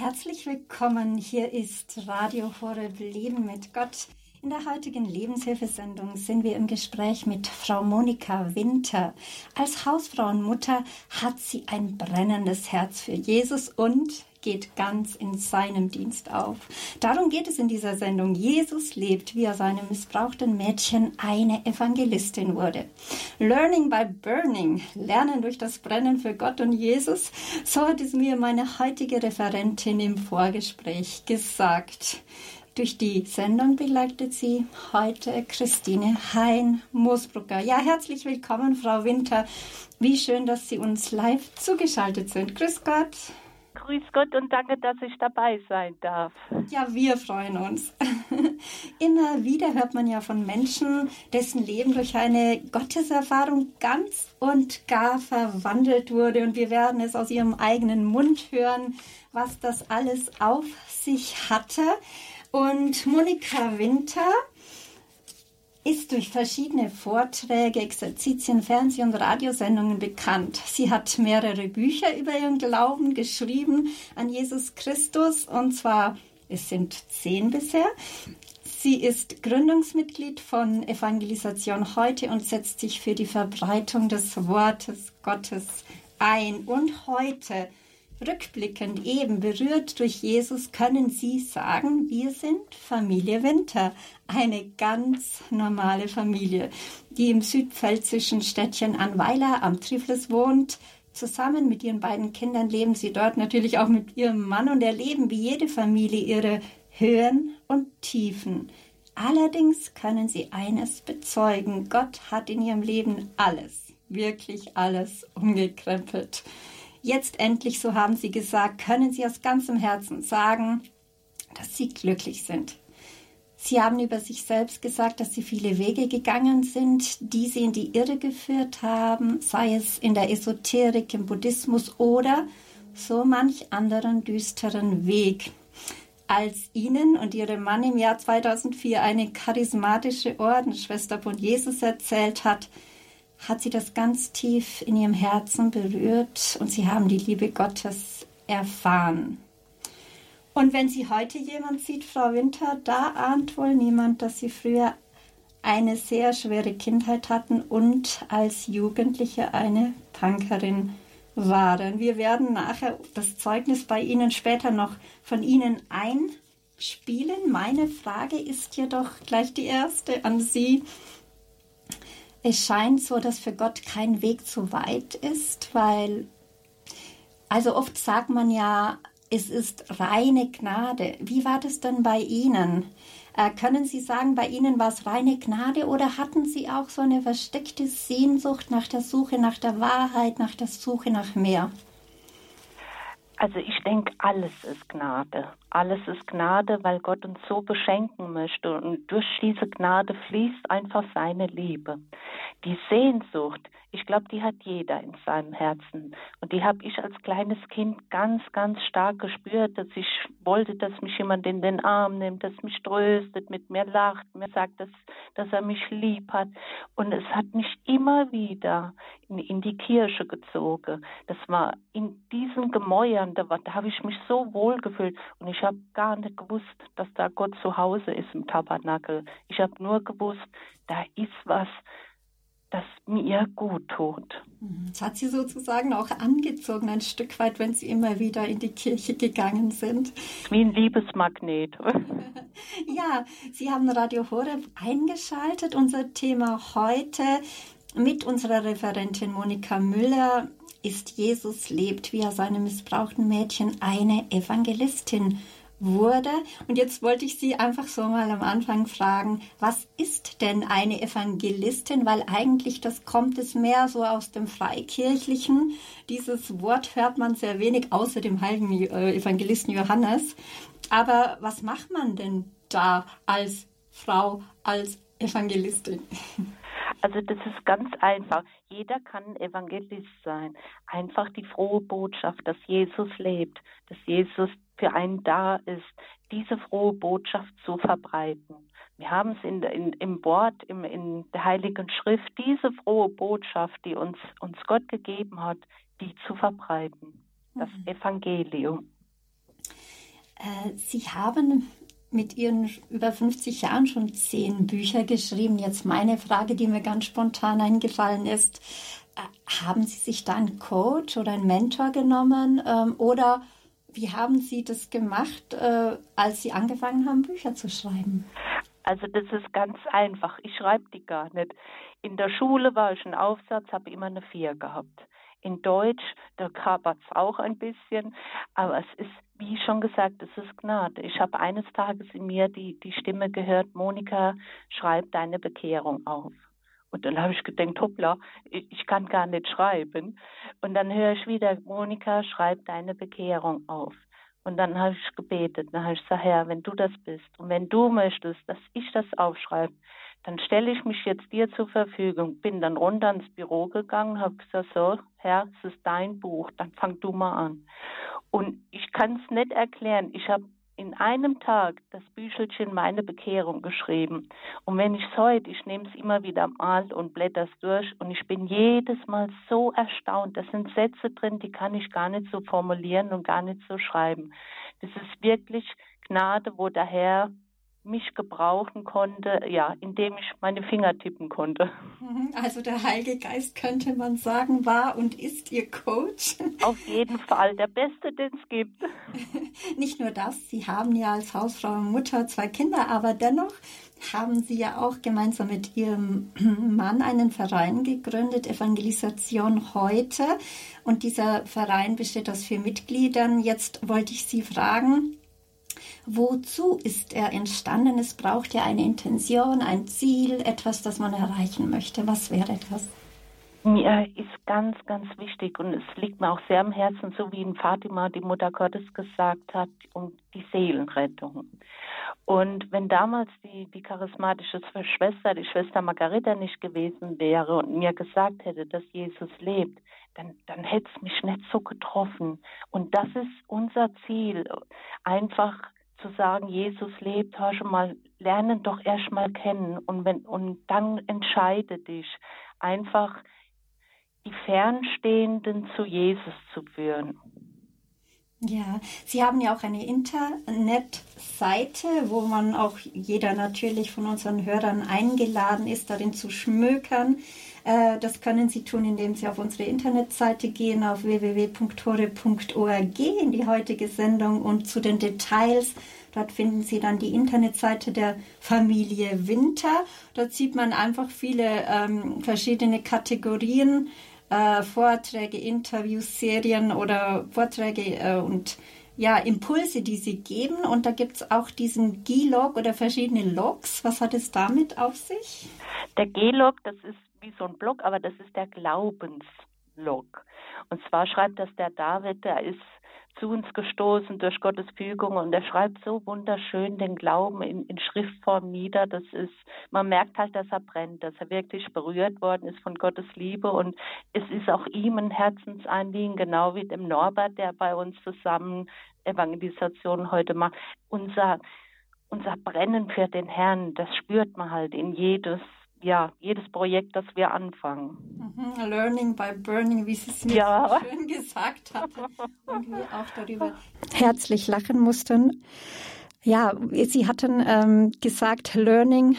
Herzlich willkommen. Hier ist Radio Horeb Leben mit Gott. In der heutigen Lebenshilfesendung sind wir im Gespräch mit Frau Monika Winter. Als Hausfrau und Mutter hat sie ein brennendes Herz für Jesus und geht ganz in seinem Dienst auf. Darum geht es in dieser Sendung. Jesus lebt, wie er seinem missbrauchten Mädchen eine Evangelistin wurde. Learning by Burning, Lernen durch das Brennen für Gott und Jesus, so hat es mir meine heutige Referentin im Vorgespräch gesagt. Durch die Sendung begleitet sie heute Christine Hein-Moosbrucker. Ja, herzlich willkommen, Frau Winter. Wie schön, dass Sie uns live zugeschaltet sind. Grüß Gott. Grüß Gott und danke, dass ich dabei sein darf. Ja, wir freuen uns. Immer wieder hört man ja von Menschen, dessen Leben durch eine Gotteserfahrung ganz und gar verwandelt wurde. Und wir werden es aus ihrem eigenen Mund hören, was das alles auf sich hatte. Und Monika Winter ist durch verschiedene Vorträge, Exerzitien, Fernseh- und Radiosendungen bekannt. Sie hat mehrere Bücher über ihren Glauben geschrieben an Jesus Christus, und zwar, es sind zehn bisher. Sie ist Gründungsmitglied von Evangelisation heute und setzt sich für die Verbreitung des Wortes Gottes ein. Und heute Rückblickend eben berührt durch Jesus können Sie sagen, wir sind Familie Winter, eine ganz normale Familie, die im südpfälzischen Städtchen Anweiler am Trifles wohnt. Zusammen mit ihren beiden Kindern leben sie dort natürlich auch mit ihrem Mann und erleben wie jede Familie ihre Höhen und Tiefen. Allerdings können sie eines bezeugen, Gott hat in ihrem Leben alles, wirklich alles umgekrempelt. Jetzt endlich, so haben Sie gesagt, können Sie aus ganzem Herzen sagen, dass Sie glücklich sind. Sie haben über sich selbst gesagt, dass Sie viele Wege gegangen sind, die Sie in die Irre geführt haben, sei es in der Esoterik, im Buddhismus oder so manch anderen düsteren Weg. Als Ihnen und Ihrem Mann im Jahr 2004 eine charismatische Ordensschwester von Jesus erzählt hat, hat sie das ganz tief in ihrem Herzen berührt und sie haben die Liebe Gottes erfahren. Und wenn sie heute jemand sieht, Frau Winter, da ahnt wohl niemand, dass sie früher eine sehr schwere Kindheit hatten und als Jugendliche eine Punkerin waren. Wir werden nachher das Zeugnis bei Ihnen später noch von Ihnen einspielen. Meine Frage ist jedoch gleich die erste an Sie es scheint so, dass für Gott kein Weg zu weit ist, weil, also oft sagt man ja, es ist reine Gnade. Wie war das denn bei Ihnen? Äh, können Sie sagen, bei Ihnen war es reine Gnade oder hatten Sie auch so eine versteckte Sehnsucht nach der Suche nach der Wahrheit, nach der Suche nach mehr? Also ich denke, alles ist Gnade. Alles ist Gnade, weil Gott uns so beschenken möchte. Und durch diese Gnade fließt einfach seine Liebe. Die Sehnsucht, ich glaube, die hat jeder in seinem Herzen. Und die habe ich als kleines Kind ganz, ganz stark gespürt, dass ich wollte, dass mich jemand in den Arm nimmt, dass mich tröstet, mit mir lacht, mir sagt, dass, dass er mich lieb hat. Und es hat mich immer wieder in, in die Kirche gezogen. Das war in diesen Gemäuern, da, da habe ich mich so wohl gefühlt. Und ich habe gar nicht gewusst, dass da Gott zu Hause ist im Tabernakel. Ich habe nur gewusst, da ist was, das mir gut tut. Das hat Sie sozusagen auch angezogen, ein Stück weit, wenn Sie immer wieder in die Kirche gegangen sind. Wie ein Liebesmagnet. ja, Sie haben Radio Horeb eingeschaltet. Unser Thema heute mit unserer Referentin Monika Müller ist Jesus lebt, wie er seinem missbrauchten Mädchen eine Evangelistin wurde. Und jetzt wollte ich Sie einfach so mal am Anfang fragen, was ist denn eine Evangelistin? Weil eigentlich das kommt es mehr so aus dem Freikirchlichen. Dieses Wort hört man sehr wenig, außer dem heiligen äh, Evangelisten Johannes. Aber was macht man denn da als Frau, als Evangelistin? Also das ist ganz einfach. Jeder kann Evangelist sein. Einfach die frohe Botschaft, dass Jesus lebt, dass Jesus für einen da ist, diese frohe Botschaft zu verbreiten. Wir haben es in, in, im Wort, im, in der Heiligen Schrift, diese frohe Botschaft, die uns, uns Gott gegeben hat, die zu verbreiten. Das mhm. Evangelium. Äh, Sie haben mit Ihren über 50 Jahren schon zehn Bücher geschrieben. Jetzt meine Frage, die mir ganz spontan eingefallen ist. Äh, haben Sie sich da einen Coach oder einen Mentor genommen ähm, oder wie haben Sie das gemacht, äh, als Sie angefangen haben, Bücher zu schreiben? Also das ist ganz einfach. Ich schreibe die gar nicht. In der Schule war ich ein Aufsatz, habe immer eine Vier gehabt. In Deutsch, da kapert es auch ein bisschen, aber es ist, wie schon gesagt, es ist Gnade. Ich habe eines Tages in mir die, die Stimme gehört, Monika, schreib deine Bekehrung auf. Und dann habe ich gedacht, hoppla, ich kann gar nicht schreiben. Und dann höre ich wieder, Monika, schreib deine Bekehrung auf. Und dann habe ich gebetet, dann habe ich gesagt, Herr, wenn du das bist und wenn du möchtest, dass ich das aufschreibe, dann stelle ich mich jetzt dir zur Verfügung. Bin dann runter ins Büro gegangen, habe gesagt, so, Herr, es ist dein Buch, dann fang du mal an. Und ich kann es nicht erklären. Ich habe in einem Tag das Büchelchen meine Bekehrung geschrieben. Und wenn ich es heute, ich nehme es immer wieder mal und blätter es durch und ich bin jedes Mal so erstaunt. Das sind Sätze drin, die kann ich gar nicht so formulieren und gar nicht so schreiben. Das ist wirklich Gnade, wo der Herr mich gebrauchen konnte, ja, indem ich meine Finger tippen konnte. Mhm, also der Heilige Geist könnte man sagen, war und ist Ihr Coach. Auf jeden Fall, der Beste, den es gibt. Nicht nur das, Sie haben ja als Hausfrau und Mutter zwei Kinder, aber dennoch haben Sie ja auch gemeinsam mit Ihrem Mann einen Verein gegründet, Evangelisation heute. Und dieser Verein besteht aus vier Mitgliedern. Jetzt wollte ich Sie fragen, Wozu ist er entstanden? Es braucht ja eine Intention, ein Ziel, etwas, das man erreichen möchte. Was wäre das? Mir ist ganz, ganz wichtig und es liegt mir auch sehr am Herzen, so wie in Fatima die Mutter Gottes gesagt hat, um die Seelenrettung. Und wenn damals die, die charismatische Schwester, die Schwester Margareta nicht gewesen wäre und mir gesagt hätte, dass Jesus lebt, dann, dann hätte es mich nicht so getroffen. Und das ist unser Ziel, einfach zu sagen, Jesus lebt, hör schon mal, lernen doch erst mal kennen und wenn und dann entscheide dich einfach die Fernstehenden zu Jesus zu führen. Ja, Sie haben ja auch eine Internetseite, wo man auch jeder natürlich von unseren Hörern eingeladen ist, darin zu schmökern. Äh, das können Sie tun, indem Sie auf unsere Internetseite gehen, auf www.tore.org in die heutige Sendung und zu den Details. Dort finden Sie dann die Internetseite der Familie Winter. Dort sieht man einfach viele ähm, verschiedene Kategorien äh, Vorträge, Interviews, Serien oder Vorträge äh, und ja, Impulse, die sie geben. Und da gibt es auch diesen G-Log oder verschiedene Logs. Was hat es damit auf sich? Der G-Log, das ist wie so ein Blog, aber das ist der Glaubenslog. Und zwar schreibt das der David, der ist zu uns gestoßen durch Gottes Fügung und er schreibt so wunderschön den Glauben in, in Schriftform nieder. Das ist, man merkt halt, dass er brennt, dass er wirklich berührt worden ist von Gottes Liebe und es ist auch ihm ein Herzensanliegen, genau wie dem Norbert, der bei uns zusammen Evangelisation heute macht. Unser, unser Brennen für den Herrn, das spürt man halt in jedes ja, jedes Projekt, das wir anfangen. Mhm, learning by burning, wie Sie es mir ja. so schön gesagt haben und wir auch darüber herzlich lachen mussten. Ja, Sie hatten ähm, gesagt, Learning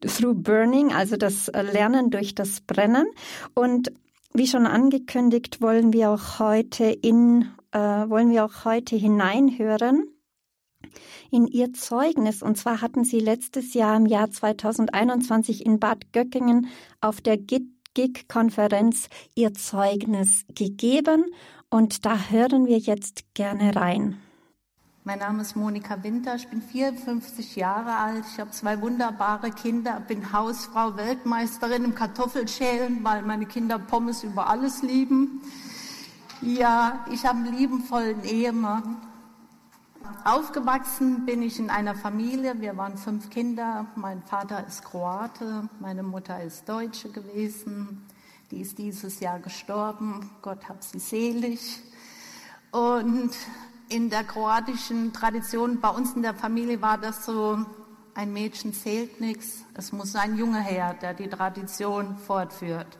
through Burning, also das Lernen durch das Brennen. Und wie schon angekündigt, wollen wir auch heute in, äh, wollen wir auch heute hineinhören in ihr Zeugnis. Und zwar hatten sie letztes Jahr im Jahr 2021 in Bad Göckingen auf der GIG-Konferenz ihr Zeugnis gegeben. Und da hören wir jetzt gerne rein. Mein Name ist Monika Winter, ich bin 54 Jahre alt, ich habe zwei wunderbare Kinder, bin Hausfrau, Weltmeisterin im Kartoffelschälen, weil meine Kinder Pommes über alles lieben. Ja, ich habe einen liebenvollen Ehemann Aufgewachsen bin ich in einer Familie. Wir waren fünf Kinder. Mein Vater ist Kroate, meine Mutter ist Deutsche gewesen. Die ist dieses Jahr gestorben. Gott hab sie selig. Und in der kroatischen Tradition, bei uns in der Familie war das so, ein Mädchen zählt nichts. Es muss ein Junge her, der die Tradition fortführt.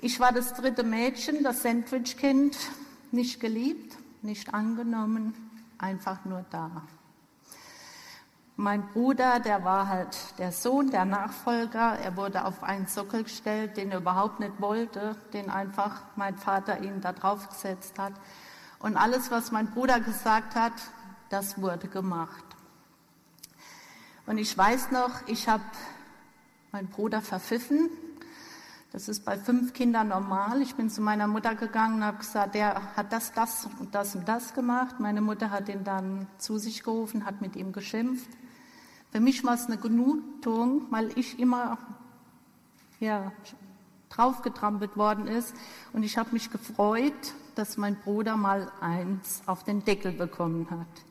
Ich war das dritte Mädchen, das Sandwichkind, nicht geliebt, nicht angenommen, einfach nur da. Mein Bruder, der war halt der Sohn, der Nachfolger. Er wurde auf einen Sockel gestellt, den er überhaupt nicht wollte, den einfach mein Vater ihm da drauf gesetzt hat. Und alles, was mein Bruder gesagt hat, das wurde gemacht. Und ich weiß noch, ich habe meinen Bruder verpfiffen. Das ist bei fünf Kindern normal. Ich bin zu meiner Mutter gegangen und habe gesagt, der hat das, das und das und das gemacht. Meine Mutter hat ihn dann zu sich gerufen, hat mit ihm geschimpft. Für mich war es eine Genugtuung, weil ich immer ja, draufgetrampelt worden ist. Und ich habe mich gefreut, dass mein Bruder mal eins auf den Deckel bekommen hat.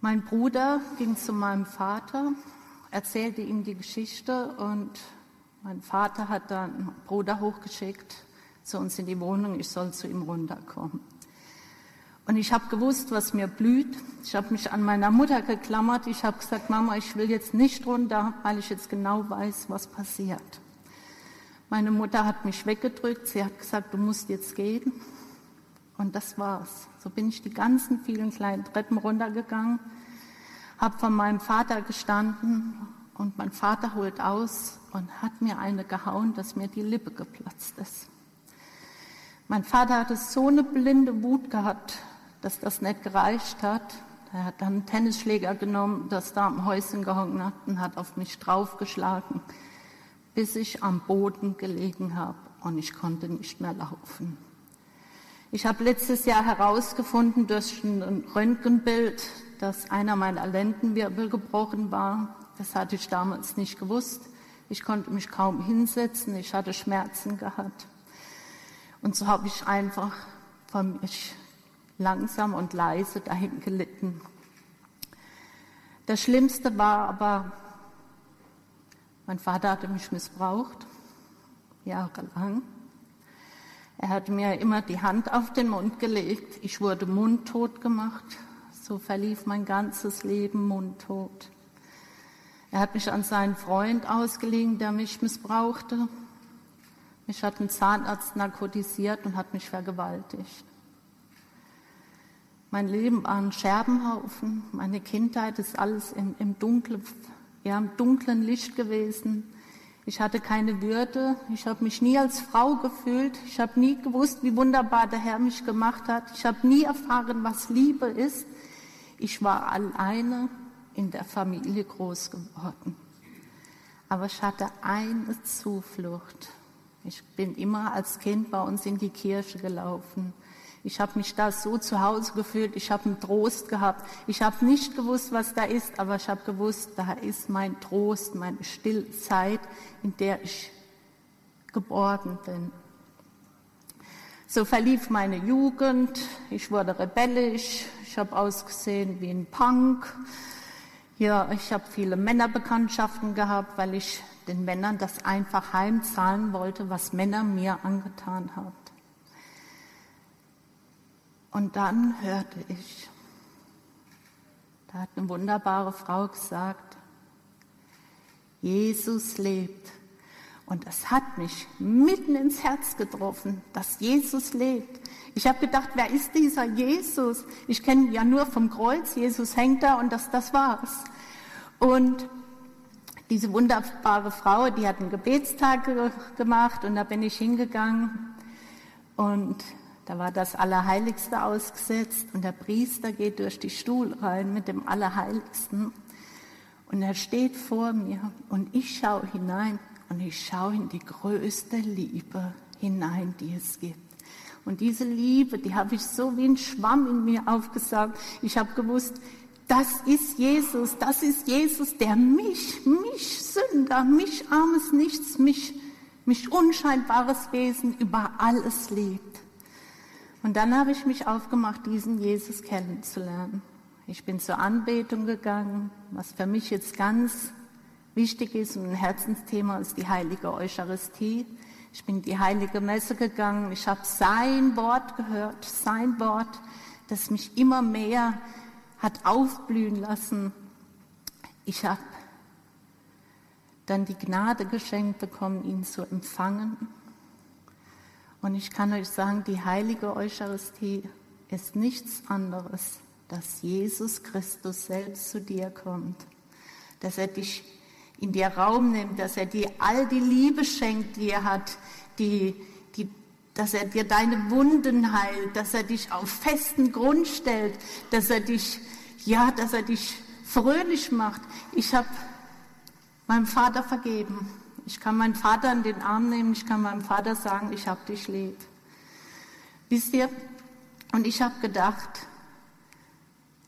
Mein Bruder ging zu meinem Vater, erzählte ihm die Geschichte und mein Vater hat dann einen Bruder hochgeschickt zu uns in die Wohnung, ich soll zu ihm runterkommen. Und ich habe gewusst, was mir blüht. Ich habe mich an meiner Mutter geklammert. Ich habe gesagt, Mama, ich will jetzt nicht runter, weil ich jetzt genau weiß, was passiert. Meine Mutter hat mich weggedrückt. Sie hat gesagt, du musst jetzt gehen. Und das war's. So bin ich die ganzen vielen kleinen Treppen runtergegangen, habe von meinem Vater gestanden und mein Vater holt aus und hat mir eine gehauen, dass mir die Lippe geplatzt ist. Mein Vater hatte so eine blinde Wut gehabt, dass das nicht gereicht hat. Er hat dann einen Tennisschläger genommen, das da am Häuschen gehangen hat und hat auf mich draufgeschlagen, bis ich am Boden gelegen habe und ich konnte nicht mehr laufen. Ich habe letztes Jahr herausgefunden durch ein Röntgenbild, dass einer meiner Lendenwirbel gebrochen war. Das hatte ich damals nicht gewusst. Ich konnte mich kaum hinsetzen, ich hatte Schmerzen gehabt. Und so habe ich einfach von mich langsam und leise dahin gelitten. Das Schlimmste war aber, mein Vater hatte mich missbraucht, jahrelang. Er hat mir immer die Hand auf den Mund gelegt. Ich wurde mundtot gemacht. So verlief mein ganzes Leben mundtot. Er hat mich an seinen Freund ausgelegen, der mich missbrauchte. Mich hat ein Zahnarzt narkotisiert und hat mich vergewaltigt. Mein Leben war ein Scherbenhaufen. Meine Kindheit ist alles im, im, dunklen, ja, im dunklen Licht gewesen. Ich hatte keine Würde. Ich habe mich nie als Frau gefühlt. Ich habe nie gewusst, wie wunderbar der Herr mich gemacht hat. Ich habe nie erfahren, was Liebe ist. Ich war alleine in der Familie groß geworden. Aber ich hatte eine Zuflucht. Ich bin immer als Kind bei uns in die Kirche gelaufen. Ich habe mich da so zu Hause gefühlt, ich habe einen Trost gehabt. Ich habe nicht gewusst, was da ist, aber ich habe gewusst, da ist mein Trost, meine Stillzeit, in der ich geborgen bin. So verlief meine Jugend, ich wurde rebellisch, ich habe ausgesehen wie ein Punk. Ja, ich habe viele Männerbekanntschaften gehabt, weil ich den Männern das einfach heimzahlen wollte, was Männer mir angetan haben. Und dann hörte ich, da hat eine wunderbare Frau gesagt, Jesus lebt. Und das hat mich mitten ins Herz getroffen, dass Jesus lebt. Ich habe gedacht, wer ist dieser Jesus? Ich kenne ihn ja nur vom Kreuz, Jesus hängt da und das, das war's. Und diese wunderbare Frau, die hat einen Gebetstag gemacht und da bin ich hingegangen und da war das Allerheiligste ausgesetzt und der Priester geht durch die Stuhl rein mit dem Allerheiligsten und er steht vor mir und ich schaue hinein und ich schaue in die größte Liebe hinein, die es gibt. Und diese Liebe, die habe ich so wie ein Schwamm in mir aufgesaugt. Ich habe gewusst, das ist Jesus, das ist Jesus, der mich, mich Sünder, mich armes Nichts, mich, mich unscheinbares Wesen über alles liebt. Und dann habe ich mich aufgemacht, diesen Jesus kennenzulernen. Ich bin zur Anbetung gegangen. Was für mich jetzt ganz wichtig ist und ein Herzensthema ist die heilige Eucharistie. Ich bin in die heilige Messe gegangen. Ich habe sein Wort gehört, sein Wort, das mich immer mehr hat aufblühen lassen. Ich habe dann die Gnade geschenkt bekommen, ihn zu empfangen. Und ich kann euch sagen, die heilige Eucharistie ist nichts anderes dass Jesus Christus selbst zu dir kommt, dass er dich in dir Raum nimmt, dass er dir all die Liebe schenkt, die er hat, die, die, dass er dir deine Wunden heilt, dass er dich auf festen Grund stellt, dass er dich, ja, dass er dich fröhlich macht. Ich habe meinem Vater vergeben. Ich kann meinen Vater in den Arm nehmen, ich kann meinem Vater sagen, ich habe dich lieb. Wisst ihr? Und ich habe gedacht,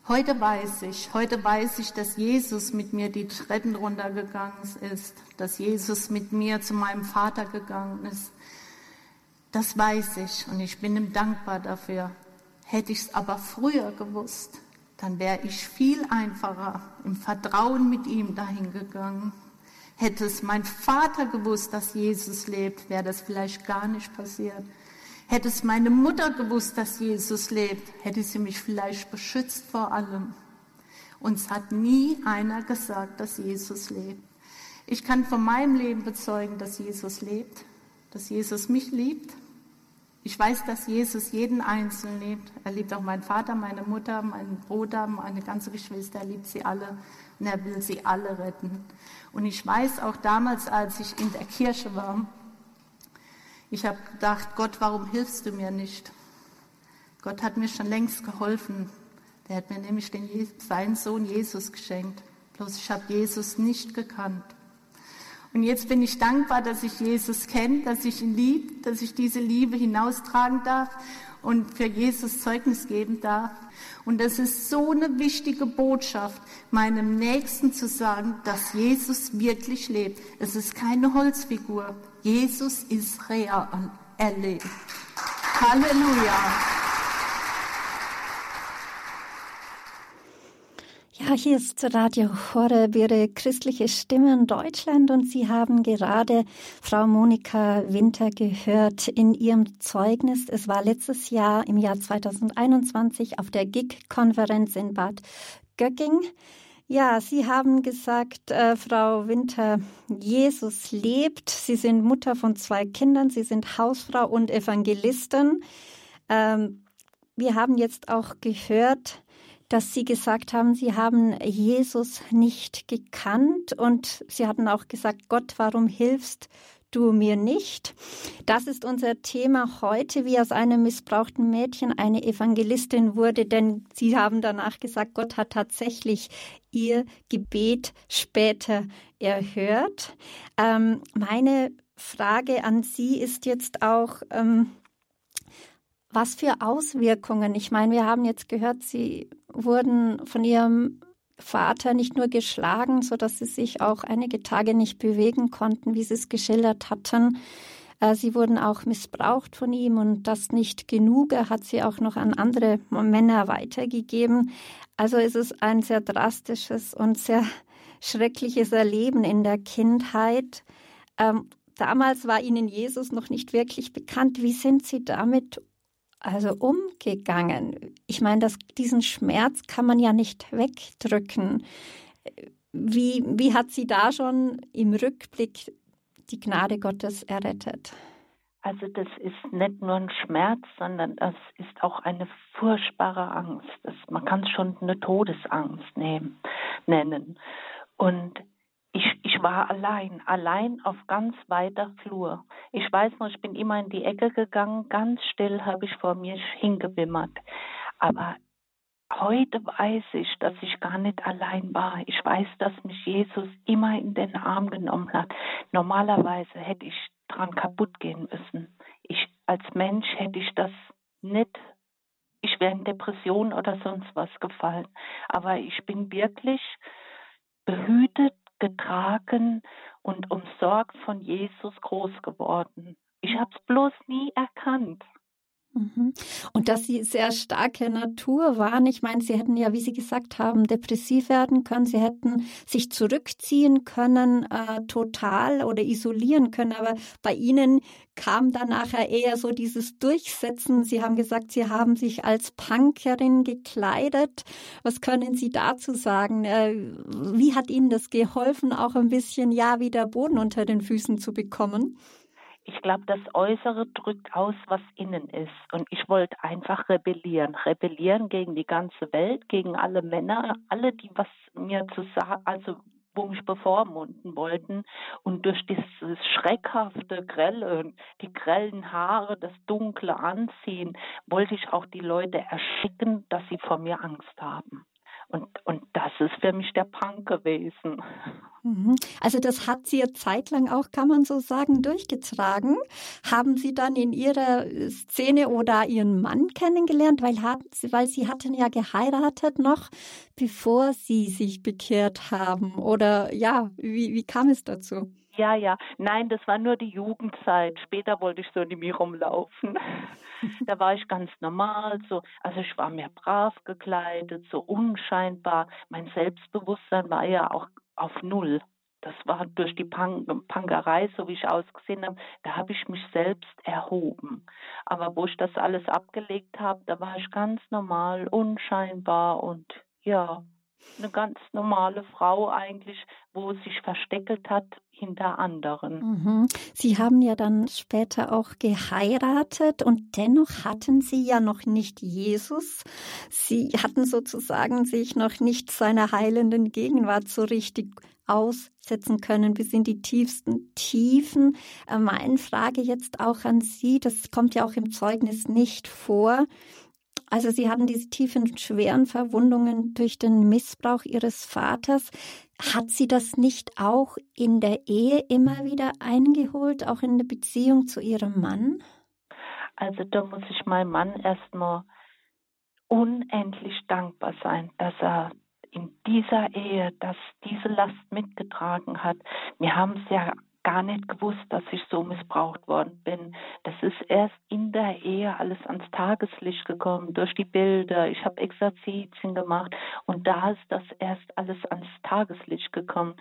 heute weiß ich, heute weiß ich, dass Jesus mit mir die Treppen runtergegangen ist, dass Jesus mit mir zu meinem Vater gegangen ist. Das weiß ich und ich bin ihm dankbar dafür. Hätte ich es aber früher gewusst, dann wäre ich viel einfacher im Vertrauen mit ihm dahin gegangen. Hätte es mein Vater gewusst, dass Jesus lebt, wäre das vielleicht gar nicht passiert. Hätte es meine Mutter gewusst, dass Jesus lebt, hätte sie mich vielleicht beschützt vor allem. Uns hat nie einer gesagt, dass Jesus lebt. Ich kann von meinem Leben bezeugen, dass Jesus lebt, dass Jesus mich liebt. Ich weiß, dass Jesus jeden Einzelnen liebt. Er liebt auch meinen Vater, meine Mutter, meinen Bruder, meine ganze Geschwister. Er liebt sie alle und er will sie alle retten. Und ich weiß auch damals, als ich in der Kirche war, ich habe gedacht, Gott, warum hilfst du mir nicht? Gott hat mir schon längst geholfen. Der hat mir nämlich den, seinen Sohn Jesus geschenkt. Bloß ich habe Jesus nicht gekannt. Und jetzt bin ich dankbar, dass ich Jesus kenne, dass ich ihn liebe, dass ich diese Liebe hinaustragen darf und für Jesus Zeugnis geben darf. Und das ist so eine wichtige Botschaft, meinem Nächsten zu sagen, dass Jesus wirklich lebt. Es ist keine Holzfigur. Jesus ist real. erlebt. Halleluja. Ja, hier ist Radio Horeb, Ihre christliche Stimme in Deutschland und Sie haben gerade Frau Monika Winter gehört in ihrem Zeugnis. Es war letztes Jahr im Jahr 2021 auf der GIG-Konferenz in Bad Göcking. Ja, Sie haben gesagt, äh, Frau Winter, Jesus lebt. Sie sind Mutter von zwei Kindern. Sie sind Hausfrau und Evangelistin. Ähm, wir haben jetzt auch gehört, dass Sie gesagt haben, Sie haben Jesus nicht gekannt und Sie hatten auch gesagt, Gott, warum hilfst du mir nicht? Das ist unser Thema heute, wie aus einem missbrauchten Mädchen eine Evangelistin wurde, denn Sie haben danach gesagt, Gott hat tatsächlich Ihr Gebet später erhört. Ähm, meine Frage an Sie ist jetzt auch, ähm, was für Auswirkungen? Ich meine, wir haben jetzt gehört, Sie wurden von ihrem Vater nicht nur geschlagen, so dass sie sich auch einige Tage nicht bewegen konnten, wie sie es geschildert hatten. Äh, sie wurden auch missbraucht von ihm und das nicht genug. Er hat sie auch noch an andere Männer weitergegeben. Also es ist ein sehr drastisches und sehr schreckliches Erleben in der Kindheit. Ähm, damals war Ihnen Jesus noch nicht wirklich bekannt. Wie sind Sie damit also umgegangen? Ich meine, das, diesen Schmerz kann man ja nicht wegdrücken. Wie, wie hat sie da schon im Rückblick die Gnade Gottes errettet? Also das ist nicht nur ein Schmerz, sondern das ist auch eine furchtbare Angst. Das, man kann es schon eine Todesangst nehmen, nennen. Und ich, ich war allein, allein auf ganz weiter Flur. Ich weiß noch, ich bin immer in die Ecke gegangen, ganz still habe ich vor mir hingewimmert. Aber heute weiß ich, dass ich gar nicht allein war. Ich weiß, dass mich Jesus immer in den Arm genommen hat. Normalerweise hätte ich dran kaputt gehen müssen. Ich als Mensch hätte ich das nicht ich wäre in Depression oder sonst was gefallen. Aber ich bin wirklich behütet getragen und umsorgt von Jesus groß geworden. Ich habe es bloß nie erkannt. Mhm. Und dass sie sehr starke Natur waren. Ich meine, sie hätten ja, wie Sie gesagt haben, depressiv werden können. Sie hätten sich zurückziehen können, äh, total oder isolieren können. Aber bei Ihnen kam dann nachher eher so dieses Durchsetzen. Sie haben gesagt, Sie haben sich als Punkerin gekleidet. Was können Sie dazu sagen? Äh, wie hat Ihnen das geholfen, auch ein bisschen, ja, wieder Boden unter den Füßen zu bekommen? Ich glaube, das Äußere drückt aus, was innen ist. Und ich wollte einfach rebellieren. Rebellieren gegen die ganze Welt, gegen alle Männer, alle, die was mir zu sagen, also wo mich bevormunden wollten. Und durch dieses schreckhafte, grelle, die grellen Haare, das dunkle Anziehen, wollte ich auch die Leute erschrecken, dass sie vor mir Angst haben. Und, und das ist für mich der Punk gewesen. Mhm. Also das hat Sie eine Zeit lang auch, kann man so sagen, durchgetragen. Haben Sie dann in Ihrer Szene oder Ihren Mann kennengelernt, weil, Sie, weil Sie hatten ja geheiratet noch, bevor Sie sich bekehrt haben? Oder ja, wie, wie kam es dazu? Ja, ja. Nein, das war nur die Jugendzeit. Später wollte ich so in mir rumlaufen. da war ich ganz normal, so, also ich war mehr brav gekleidet, so unscheinbar. Mein Selbstbewusstsein war ja auch auf Null. Das war durch die Punk Punkerei, so wie ich ausgesehen habe, da habe ich mich selbst erhoben. Aber wo ich das alles abgelegt habe, da war ich ganz normal, unscheinbar und ja, eine ganz normale Frau eigentlich, wo sich versteckelt hat hinter anderen. Mhm. Sie haben ja dann später auch geheiratet und dennoch hatten Sie ja noch nicht Jesus. Sie hatten sozusagen sich noch nicht seiner heilenden Gegenwart so richtig aussetzen können bis in die tiefsten Tiefen. Äh, meine Frage jetzt auch an Sie, das kommt ja auch im Zeugnis nicht vor. Also Sie hatten diese tiefen, schweren Verwundungen durch den Missbrauch Ihres Vaters. Hat Sie das nicht auch in der Ehe immer wieder eingeholt, auch in der Beziehung zu Ihrem Mann? Also da muss ich meinem Mann erstmal unendlich dankbar sein, dass er in dieser Ehe, dass diese Last mitgetragen hat. Wir haben es ja gar nicht gewusst, dass ich so missbraucht worden bin. Das ist erst in der Ehe alles ans Tageslicht gekommen, durch die Bilder. Ich habe Exerzitien gemacht und da ist das erst alles ans Tageslicht gekommen.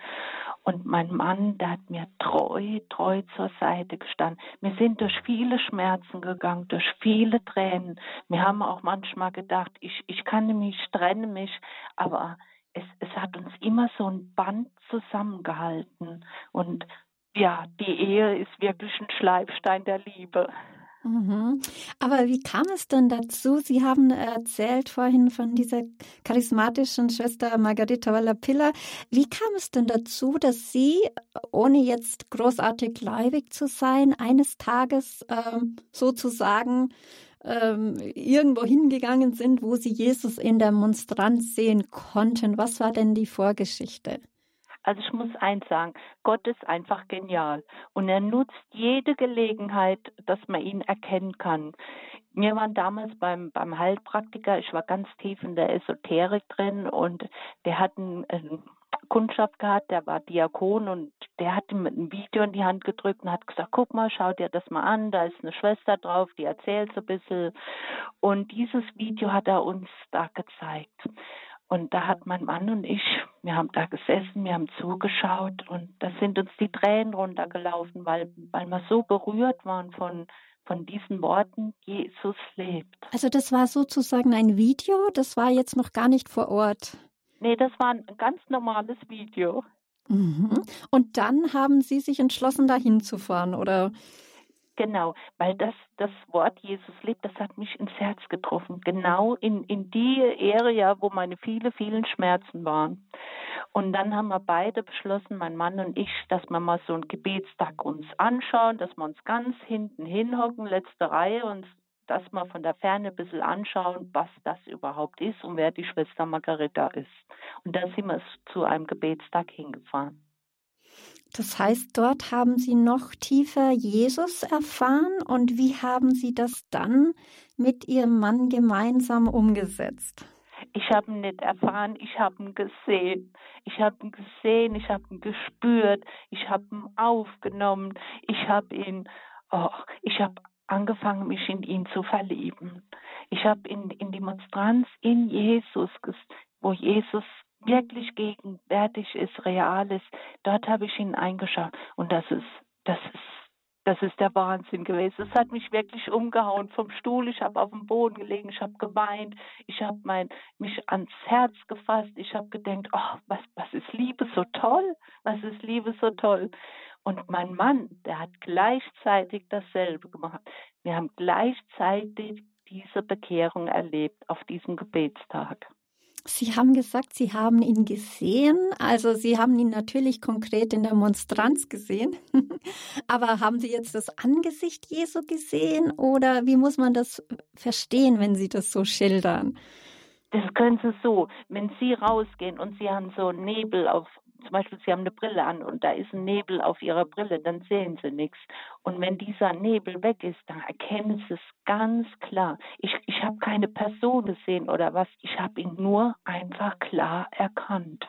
Und mein Mann, der hat mir treu, treu zur Seite gestanden. Wir sind durch viele Schmerzen gegangen, durch viele Tränen. Wir haben auch manchmal gedacht, ich, ich kann mich, trenne mich, aber es, es hat uns immer so ein Band zusammengehalten. Und ja, die Ehe ist wirklich ein Schleifstein der Liebe. Mhm. Aber wie kam es denn dazu? Sie haben erzählt vorhin von dieser charismatischen Schwester Margarita Wallapilla. Wie kam es denn dazu, dass Sie, ohne jetzt großartig gläubig zu sein, eines Tages ähm, sozusagen ähm, irgendwo hingegangen sind, wo Sie Jesus in der Monstranz sehen konnten? Was war denn die Vorgeschichte? Also ich muss eins sagen, Gott ist einfach genial und er nutzt jede Gelegenheit, dass man ihn erkennen kann. Wir waren damals beim, beim Heilpraktiker, ich war ganz tief in der Esoterik drin und der hat einen, einen Kundschaft gehabt, der war Diakon und der hat ihm ein Video in die Hand gedrückt und hat gesagt, guck mal, schau dir das mal an, da ist eine Schwester drauf, die erzählt so ein bisschen. Und dieses Video hat er uns da gezeigt. Und da hat mein Mann und ich, wir haben da gesessen, wir haben zugeschaut und da sind uns die Tränen runtergelaufen, weil, weil wir so berührt waren von, von diesen Worten, Jesus lebt. Also das war sozusagen ein Video, das war jetzt noch gar nicht vor Ort. Nee, das war ein ganz normales Video. Mhm. Und dann haben Sie sich entschlossen, da hinzufahren, oder? Genau, weil das, das Wort Jesus lebt, das hat mich ins Herz getroffen. Genau in, in die Area, wo meine viele, vielen Schmerzen waren. Und dann haben wir beide beschlossen, mein Mann und ich, dass wir mal so einen Gebetstag uns anschauen, dass wir uns ganz hinten hinhocken, letzte Reihe, und dass wir von der Ferne ein bisschen anschauen, was das überhaupt ist und wer die Schwester Margareta ist. Und da sind wir zu einem Gebetstag hingefahren. Das heißt, dort haben Sie noch tiefer Jesus erfahren und wie haben Sie das dann mit Ihrem Mann gemeinsam umgesetzt? Ich habe ihn nicht erfahren, ich habe ihn gesehen. Ich habe ihn gesehen, ich habe ihn gespürt, ich habe ihn aufgenommen, ich habe ihn, oh, ich habe angefangen, mich in ihn zu verlieben. Ich habe in, in die Monstranz in Jesus, wo Jesus wirklich gegenwärtig ist, real ist, dort habe ich ihn eingeschaut. Und das ist, das ist, das ist der Wahnsinn gewesen. Es hat mich wirklich umgehauen vom Stuhl. Ich habe auf dem Boden gelegen, ich habe geweint, ich habe mein mich ans Herz gefasst. Ich habe gedacht, oh, was was ist Liebe so toll? Was ist Liebe so toll? Und mein Mann, der hat gleichzeitig dasselbe gemacht. Wir haben gleichzeitig diese Bekehrung erlebt auf diesem Gebetstag. Sie haben gesagt, Sie haben ihn gesehen. Also Sie haben ihn natürlich konkret in der Monstranz gesehen. Aber haben Sie jetzt das Angesicht Jesu gesehen oder wie muss man das verstehen, wenn Sie das so schildern? Das können Sie so, wenn Sie rausgehen und Sie haben so Nebel auf zum Beispiel, Sie haben eine Brille an und da ist ein Nebel auf Ihrer Brille, dann sehen Sie nichts. Und wenn dieser Nebel weg ist, dann erkennen Sie es ganz klar. Ich, ich habe keine Person gesehen oder was, ich habe ihn nur einfach klar erkannt.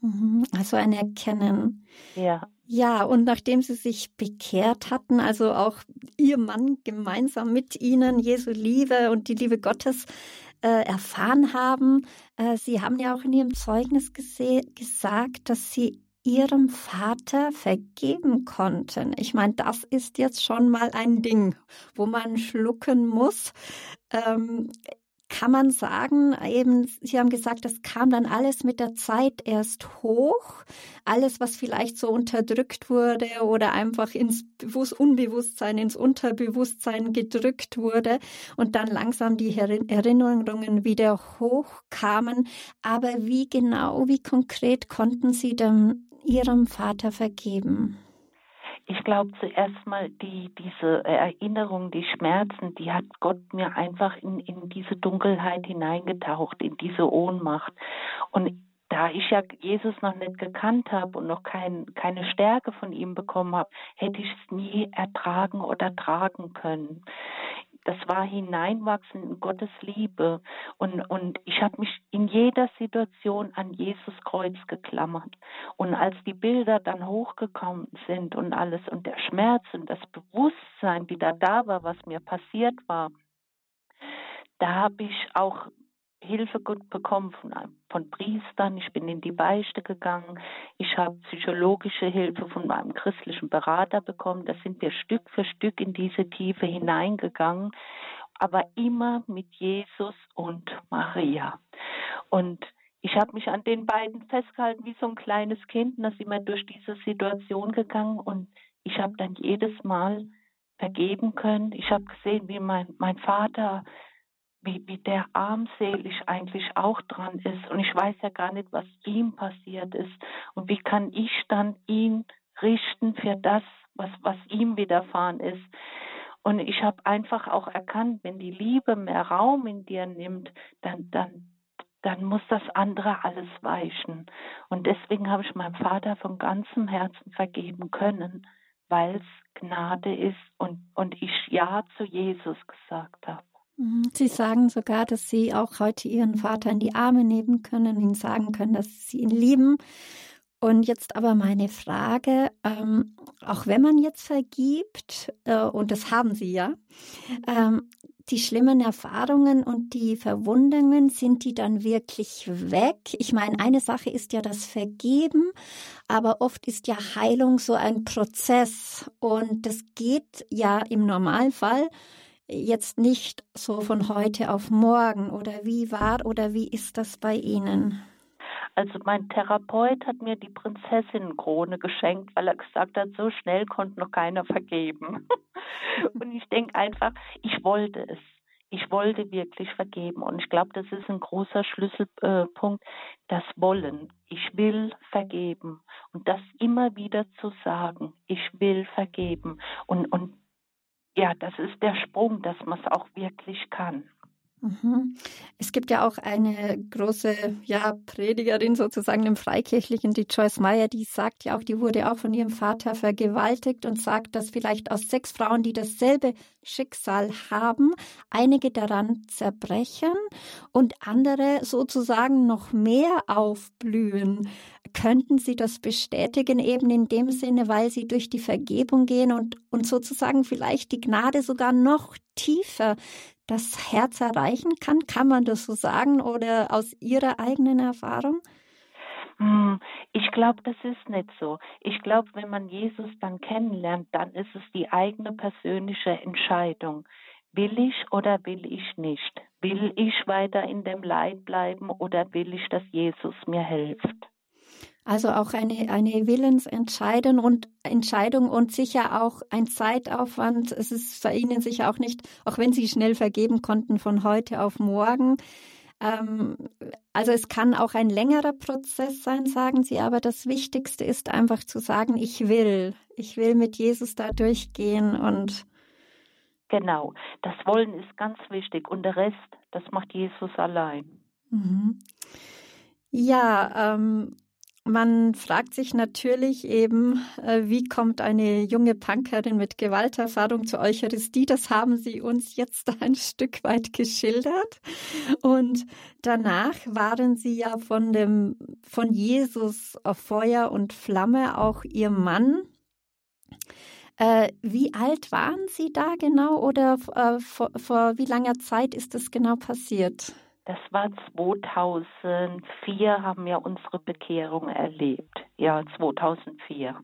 Mhm, also ein Erkennen. Ja. Ja, und nachdem Sie sich bekehrt hatten, also auch Ihr Mann gemeinsam mit Ihnen Jesu Liebe und die Liebe Gottes äh, erfahren haben. Äh, Sie haben ja auch in Ihrem Zeugnis gesagt, dass Sie Ihrem Vater vergeben konnten. Ich meine, das ist jetzt schon mal ein Ding, wo man schlucken muss. Ähm, kann man sagen, eben, Sie haben gesagt, das kam dann alles mit der Zeit erst hoch. Alles, was vielleicht so unterdrückt wurde oder einfach ins Bewusst Unbewusstsein, ins Unterbewusstsein gedrückt wurde und dann langsam die Erinnerungen wieder hochkamen. Aber wie genau, wie konkret konnten Sie dem Ihrem Vater vergeben? Ich glaube zuerst mal die diese Erinnerung, die Schmerzen, die hat Gott mir einfach in in diese Dunkelheit hineingetaucht, in diese Ohnmacht. Und da ich ja Jesus noch nicht gekannt habe und noch kein, keine Stärke von ihm bekommen habe, hätte ich es nie ertragen oder tragen können das war Hineinwachsen in Gottes Liebe. Und, und ich habe mich in jeder Situation an Jesus Kreuz geklammert. Und als die Bilder dann hochgekommen sind und alles und der Schmerz und das Bewusstsein wieder da war, was mir passiert war, da habe ich auch Hilfe bekommen von, von Priestern. Ich bin in die Beichte gegangen. Ich habe psychologische Hilfe von meinem christlichen Berater bekommen. Da sind wir Stück für Stück in diese Tiefe hineingegangen, aber immer mit Jesus und Maria. Und ich habe mich an den beiden festgehalten wie so ein kleines Kind und da sind wir durch diese Situation gegangen und ich habe dann jedes Mal vergeben können. Ich habe gesehen, wie mein, mein Vater wie, wie der armselig eigentlich auch dran ist. Und ich weiß ja gar nicht, was ihm passiert ist. Und wie kann ich dann ihn richten für das, was, was ihm widerfahren ist. Und ich habe einfach auch erkannt, wenn die Liebe mehr Raum in dir nimmt, dann, dann, dann muss das andere alles weichen. Und deswegen habe ich meinem Vater von ganzem Herzen vergeben können, weil es Gnade ist und, und ich Ja zu Jesus gesagt habe. Mhm. Sie sagen sogar, dass Sie auch heute Ihren Vater in die Arme nehmen können, ihm sagen können, dass Sie ihn lieben. Und jetzt aber meine Frage, ähm, auch wenn man jetzt vergibt, äh, und das haben Sie ja, ähm, die schlimmen Erfahrungen und die Verwundungen, sind die dann wirklich weg? Ich meine, eine Sache ist ja das Vergeben, aber oft ist ja Heilung so ein Prozess und das geht ja im Normalfall jetzt nicht so von heute auf morgen oder wie war oder wie ist das bei Ihnen? Also mein Therapeut hat mir die Prinzessinnenkrone geschenkt, weil er gesagt hat, so schnell konnte noch keiner vergeben. und ich denke einfach, ich wollte es. Ich wollte wirklich vergeben. Und ich glaube, das ist ein großer Schlüsselpunkt, das Wollen. Ich will vergeben. Und das immer wieder zu sagen, ich will vergeben. Und, und ja, das ist der Sprung, dass man es auch wirklich kann. Mhm. Es gibt ja auch eine große ja, Predigerin sozusagen im Freikirchlichen, die Joyce Meyer, die sagt ja auch, die wurde auch von ihrem Vater vergewaltigt und sagt, dass vielleicht aus sechs Frauen, die dasselbe Schicksal haben, einige daran zerbrechen und andere sozusagen noch mehr aufblühen. Könnten Sie das bestätigen, eben in dem Sinne, weil Sie durch die Vergebung gehen und, und sozusagen vielleicht die Gnade sogar noch tiefer das Herz erreichen kann? Kann man das so sagen oder aus Ihrer eigenen Erfahrung? Hm, ich glaube, das ist nicht so. Ich glaube, wenn man Jesus dann kennenlernt, dann ist es die eigene persönliche Entscheidung. Will ich oder will ich nicht? Will ich weiter in dem Leid bleiben oder will ich, dass Jesus mir hilft? Also auch eine, eine Willensentscheidung und Entscheidung und sicher auch ein Zeitaufwand. Es ist bei Ihnen sicher auch nicht, auch wenn Sie schnell vergeben konnten von heute auf morgen, ähm, also es kann auch ein längerer Prozess sein, sagen Sie, aber das Wichtigste ist einfach zu sagen, ich will, ich will mit Jesus da durchgehen und Genau, das Wollen ist ganz wichtig und der Rest, das macht Jesus allein. Mhm. Ja, ähm, man fragt sich natürlich eben, äh, wie kommt eine junge Punkerin mit Gewalterfahrung zur Eucharistie? Das haben Sie uns jetzt ein Stück weit geschildert. Und danach waren Sie ja von dem, von Jesus auf Feuer und Flamme auch Ihr Mann. Äh, wie alt waren Sie da genau oder äh, vor, vor wie langer Zeit ist das genau passiert? Das war 2004, haben wir unsere Bekehrung erlebt. Ja, 2004.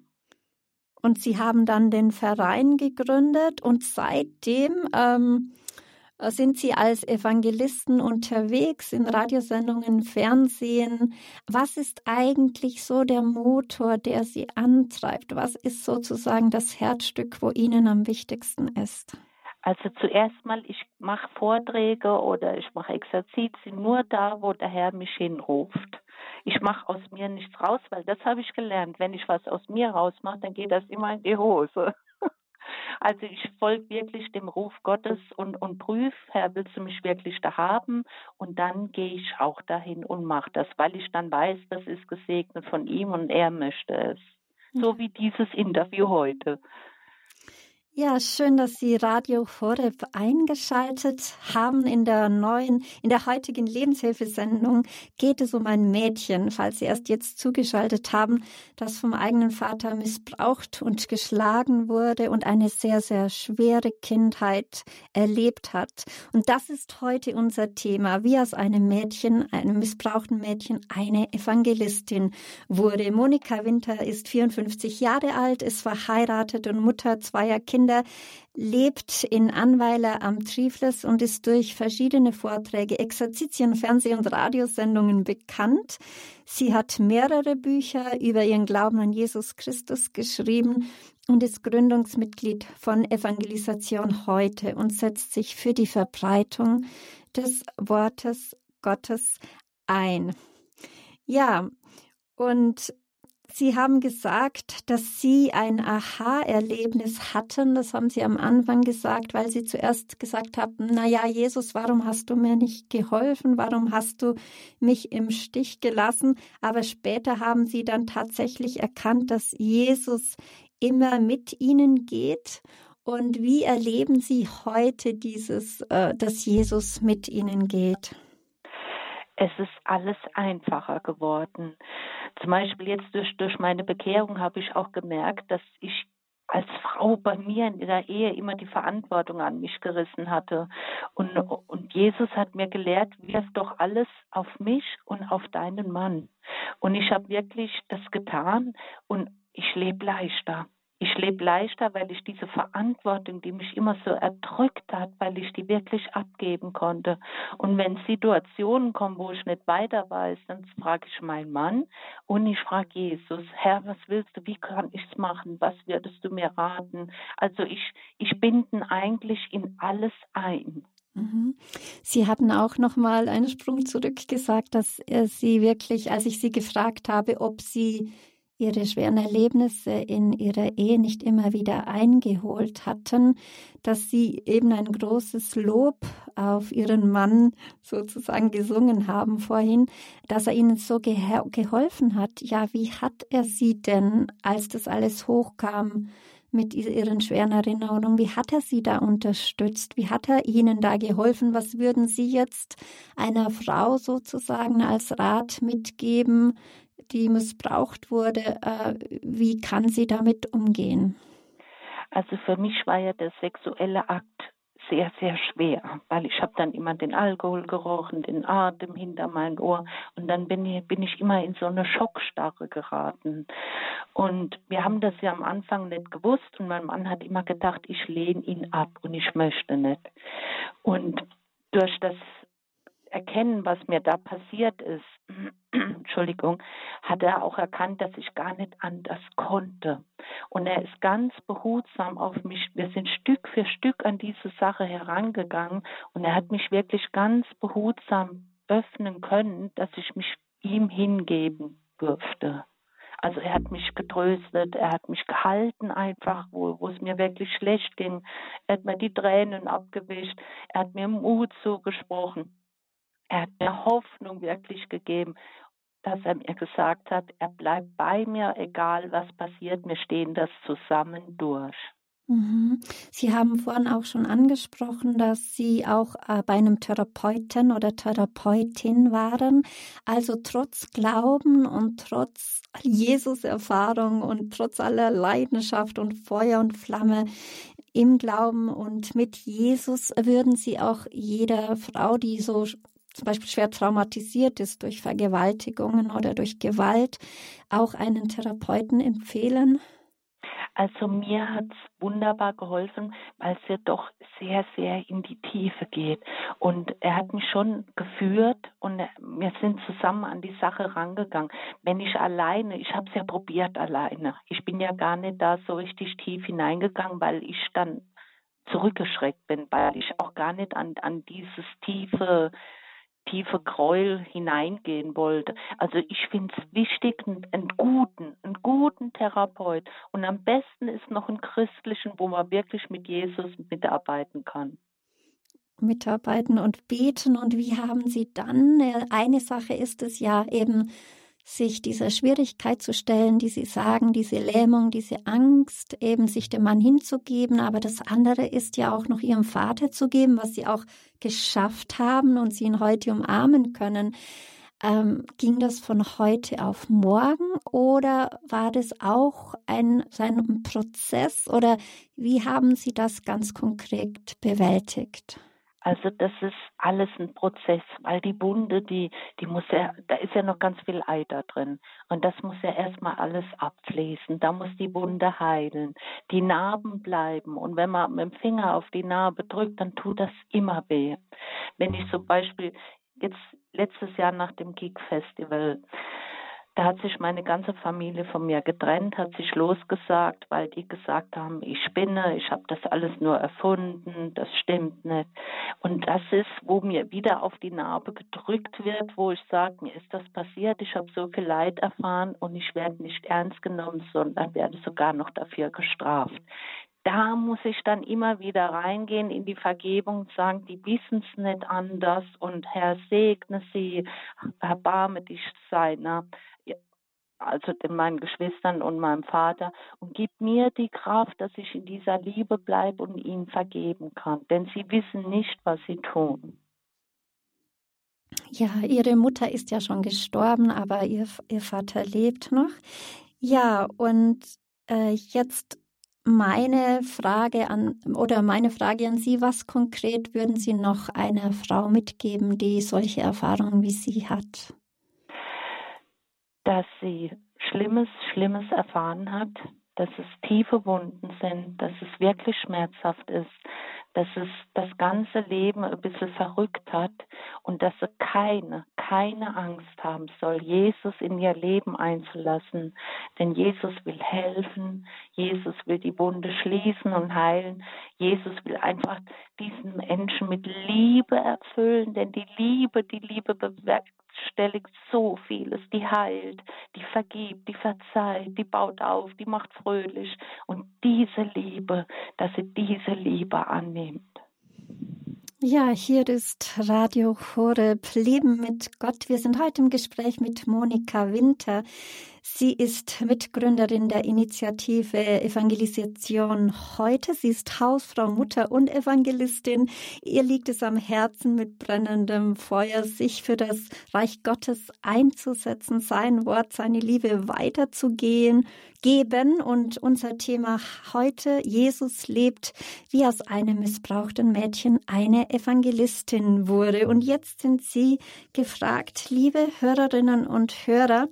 Und Sie haben dann den Verein gegründet und seitdem ähm, sind Sie als Evangelisten unterwegs in Radiosendungen, Fernsehen. Was ist eigentlich so der Motor, der Sie antreibt? Was ist sozusagen das Herzstück, wo Ihnen am wichtigsten ist? Also zuerst mal, ich mache Vorträge oder ich mache Exerzitien nur da, wo der Herr mich hinruft. Ich mache aus mir nichts raus, weil das habe ich gelernt. Wenn ich was aus mir rausmache, dann geht das immer in die Hose. Also ich folge wirklich dem Ruf Gottes und, und prüfe, Herr, willst du mich wirklich da haben? Und dann gehe ich auch dahin und mache das, weil ich dann weiß, das ist gesegnet von ihm und er möchte es. So wie dieses Interview heute. Ja, schön, dass Sie Radio Horeb eingeschaltet haben. In der neuen, in der heutigen Lebenshilfesendung geht es um ein Mädchen, falls Sie erst jetzt zugeschaltet haben, das vom eigenen Vater missbraucht und geschlagen wurde und eine sehr, sehr schwere Kindheit erlebt hat. Und das ist heute unser Thema, wie aus einem Mädchen, einem missbrauchten Mädchen, eine Evangelistin wurde. Monika Winter ist 54 Jahre alt, ist verheiratet und Mutter zweier Kinder Kinder, lebt in Anweiler am Trifles und ist durch verschiedene Vorträge, Exerzitien, Fernseh- und Radiosendungen bekannt. Sie hat mehrere Bücher über ihren Glauben an Jesus Christus geschrieben und ist Gründungsmitglied von Evangelisation heute und setzt sich für die Verbreitung des Wortes Gottes ein. Ja, und Sie haben gesagt, dass Sie ein Aha-Erlebnis hatten. Das haben Sie am Anfang gesagt, weil Sie zuerst gesagt haben, na ja, Jesus, warum hast du mir nicht geholfen? Warum hast du mich im Stich gelassen? Aber später haben Sie dann tatsächlich erkannt, dass Jesus immer mit Ihnen geht. Und wie erleben Sie heute dieses, äh, dass Jesus mit Ihnen geht? es ist alles einfacher geworden. Zum Beispiel jetzt durch, durch meine Bekehrung habe ich auch gemerkt, dass ich als Frau bei mir in der Ehe immer die Verantwortung an mich gerissen hatte. Und, und Jesus hat mir gelehrt, wirf doch alles auf mich und auf deinen Mann. Und ich habe wirklich das getan und ich lebe leichter. Ich lebe leichter, weil ich diese Verantwortung, die mich immer so erdrückt hat, weil ich die wirklich abgeben konnte. Und wenn Situationen kommen, wo ich nicht weiter weiß, dann frage ich meinen Mann und ich frage Jesus, Herr, was willst du, wie kann ich es machen, was würdest du mir raten? Also ich, ich binden eigentlich in alles ein. Mhm. Sie hatten auch noch mal einen Sprung zurück gesagt, dass Sie wirklich, als ich Sie gefragt habe, ob Sie ihre schweren Erlebnisse in ihrer Ehe nicht immer wieder eingeholt hatten, dass sie eben ein großes Lob auf ihren Mann sozusagen gesungen haben vorhin, dass er ihnen so ge geholfen hat. Ja, wie hat er sie denn, als das alles hochkam, mit ihren schweren Erinnerungen. Wie hat er sie da unterstützt? Wie hat er ihnen da geholfen? Was würden Sie jetzt einer Frau sozusagen als Rat mitgeben, die missbraucht wurde, äh, wie kann sie damit umgehen? Also für mich war ja der sexuelle Akt sehr, sehr schwer, weil ich habe dann immer den Alkohol gerochen, den Atem hinter mein Ohr und dann bin ich, bin ich immer in so eine Schockstarre geraten. Und wir haben das ja am Anfang nicht gewusst und mein Mann hat immer gedacht, ich lehne ihn ab und ich möchte nicht. Und durch das Erkennen, was mir da passiert ist, Entschuldigung, hat er auch erkannt, dass ich gar nicht anders konnte. Und er ist ganz behutsam auf mich. Wir sind Stück für Stück an diese Sache herangegangen und er hat mich wirklich ganz behutsam öffnen können, dass ich mich ihm hingeben durfte. Also er hat mich getröstet, er hat mich gehalten einfach, wo, wo es mir wirklich schlecht ging. Er hat mir die Tränen abgewischt, er hat mir Mut zugesprochen. Er hat mir Hoffnung wirklich gegeben, dass er mir gesagt hat, er bleibt bei mir, egal was passiert, wir stehen das zusammen durch. Mhm. Sie haben vorhin auch schon angesprochen, dass Sie auch äh, bei einem Therapeuten oder Therapeutin waren. Also trotz Glauben und trotz Jesus-Erfahrung und trotz aller Leidenschaft und Feuer und Flamme im Glauben und mit Jesus würden Sie auch jeder Frau, die so zum Beispiel schwer traumatisiert ist durch Vergewaltigungen oder durch Gewalt, auch einen Therapeuten empfehlen? Also mir hat es wunderbar geholfen, weil es ja doch sehr, sehr in die Tiefe geht. Und er hat mich schon geführt und wir sind zusammen an die Sache rangegangen. Wenn ich alleine, ich habe es ja probiert alleine. Ich bin ja gar nicht da so richtig tief hineingegangen, weil ich dann zurückgeschreckt bin, weil ich auch gar nicht an, an dieses tiefe tiefe Gräuel hineingehen wollte. Also ich finde es wichtig, einen, guten, einen guten Therapeut. Und am besten ist noch einen christlichen, wo man wirklich mit Jesus mitarbeiten kann mitarbeiten und beten. Und wie haben Sie dann? Eine Sache ist es ja eben, sich dieser Schwierigkeit zu stellen, die Sie sagen, diese Lähmung, diese Angst, eben sich dem Mann hinzugeben. Aber das andere ist ja auch noch Ihrem Vater zu geben, was Sie auch geschafft haben und Sie ihn heute umarmen können. Ähm, ging das von heute auf morgen oder war das auch ein, ein Prozess oder wie haben Sie das ganz konkret bewältigt? Also das ist alles ein Prozess, weil die Wunde, die, die muss ja, da ist ja noch ganz viel Eiter drin. Und das muss ja erstmal alles abfließen. Da muss die Wunde heilen. Die Narben bleiben. Und wenn man mit dem Finger auf die Narbe drückt, dann tut das immer weh. Wenn ich zum Beispiel jetzt letztes Jahr nach dem Geek Festival da hat sich meine ganze Familie von mir getrennt, hat sich losgesagt, weil die gesagt haben, ich spinne, ich habe das alles nur erfunden, das stimmt nicht. Und das ist, wo mir wieder auf die Narbe gedrückt wird, wo ich sage, mir ist das passiert, ich habe so viel Leid erfahren und ich werde nicht ernst genommen, sondern werde sogar noch dafür gestraft. Da muss ich dann immer wieder reingehen in die Vergebung und sagen, die wissen es nicht anders und Herr segne sie, erbarme dich seiner also meinen Geschwistern und meinem Vater, und gib mir die Kraft, dass ich in dieser Liebe bleibe und ihnen vergeben kann, denn sie wissen nicht, was sie tun. Ja, ihre Mutter ist ja schon gestorben, aber ihr, ihr Vater lebt noch. Ja, und äh, jetzt meine Frage an oder meine Frage an Sie, was konkret würden Sie noch einer Frau mitgeben, die solche Erfahrungen wie sie hat? Dass sie Schlimmes, Schlimmes erfahren hat, dass es tiefe Wunden sind, dass es wirklich schmerzhaft ist, dass es das ganze Leben ein bisschen verrückt hat und dass sie keine, keine Angst haben soll, Jesus in ihr Leben einzulassen. Denn Jesus will helfen, Jesus will die Wunde schließen und heilen, Jesus will einfach diesen Menschen mit Liebe erfüllen, denn die Liebe, die Liebe bewirkt bewerkstelligt so vieles. Die heilt, die vergibt, die verzeiht, die baut auf, die macht fröhlich. Und diese Liebe, dass sie diese Liebe annimmt. Ja, hier ist Radio Horeb Leben mit Gott. Wir sind heute im Gespräch mit Monika Winter. Sie ist Mitgründerin der Initiative Evangelisation heute. Sie ist Hausfrau, Mutter und Evangelistin. Ihr liegt es am Herzen, mit brennendem Feuer sich für das Reich Gottes einzusetzen, sein Wort, seine Liebe weiterzugehen, geben. Und unser Thema heute, Jesus lebt, wie aus einem missbrauchten Mädchen eine Evangelistin wurde. Und jetzt sind Sie gefragt, liebe Hörerinnen und Hörer,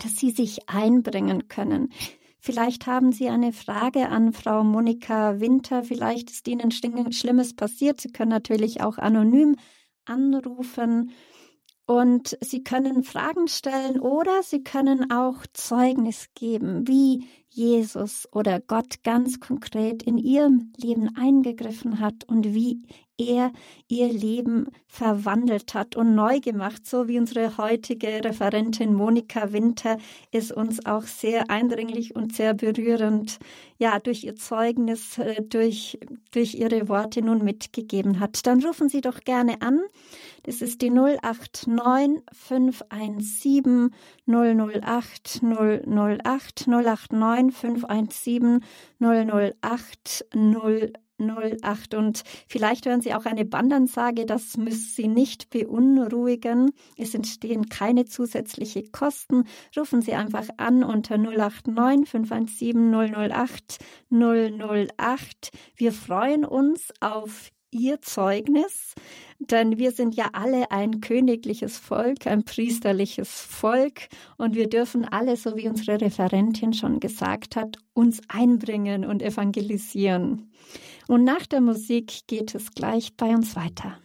dass Sie sich einbringen können. Vielleicht haben Sie eine Frage an Frau Monika Winter. Vielleicht ist Ihnen Schlimmes passiert. Sie können natürlich auch anonym anrufen. Und Sie können Fragen stellen oder Sie können auch Zeugnis geben, wie Jesus oder Gott ganz konkret in Ihrem Leben eingegriffen hat und wie er ihr Leben verwandelt hat und neu gemacht, so wie unsere heutige Referentin Monika Winter es uns auch sehr eindringlich und sehr berührend, ja, durch ihr Zeugnis, äh, durch, durch ihre Worte nun mitgegeben hat. Dann rufen Sie doch gerne an. Das ist die 089 517 008 008 089 517 008 008 und vielleicht hören Sie auch eine Bandansage, das müssen Sie nicht beunruhigen. Es entstehen keine zusätzlichen Kosten. Rufen Sie einfach an unter 089 517 008 008. Wir freuen uns auf Ihr Zeugnis, denn wir sind ja alle ein königliches Volk, ein priesterliches Volk und wir dürfen alle, so wie unsere Referentin schon gesagt hat, uns einbringen und evangelisieren. Und nach der Musik geht es gleich bei uns weiter.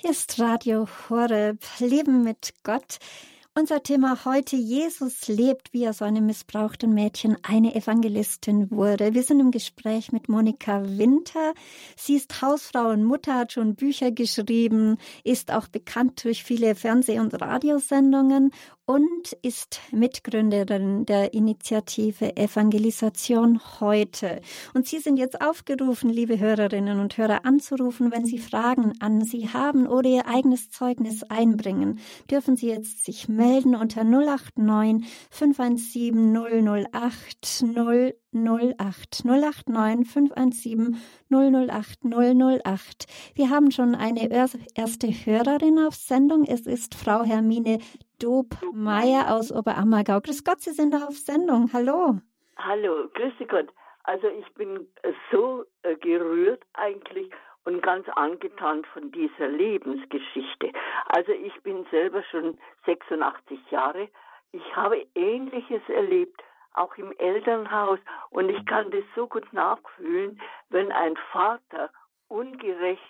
Hier ist Radio Horeb, Leben mit Gott. Unser Thema heute, Jesus lebt, wie aus einem missbrauchten Mädchen eine Evangelistin wurde. Wir sind im Gespräch mit Monika Winter. Sie ist Hausfrau und Mutter, hat schon Bücher geschrieben, ist auch bekannt durch viele Fernseh- und Radiosendungen und ist Mitgründerin der Initiative Evangelisation heute. Und Sie sind jetzt aufgerufen, liebe Hörerinnen und Hörer, anzurufen, wenn Sie Fragen an Sie haben oder Ihr eigenes Zeugnis einbringen. Dürfen Sie jetzt sich melden unter 089 517 008 008 089 517 008 008. Wir haben schon eine erste Hörerin auf Sendung. Es ist Frau Hermine Dobmeier aus Oberammergau. Grüß Gott, Sie sind auf Sendung. Hallo. Hallo, grüß Gott. Also ich bin so äh, gerührt eigentlich und ganz angetan von dieser Lebensgeschichte. Also ich bin selber schon 86 Jahre. Ich habe Ähnliches erlebt, auch im Elternhaus. Und ich kann das so gut nachfühlen, wenn ein Vater ungerecht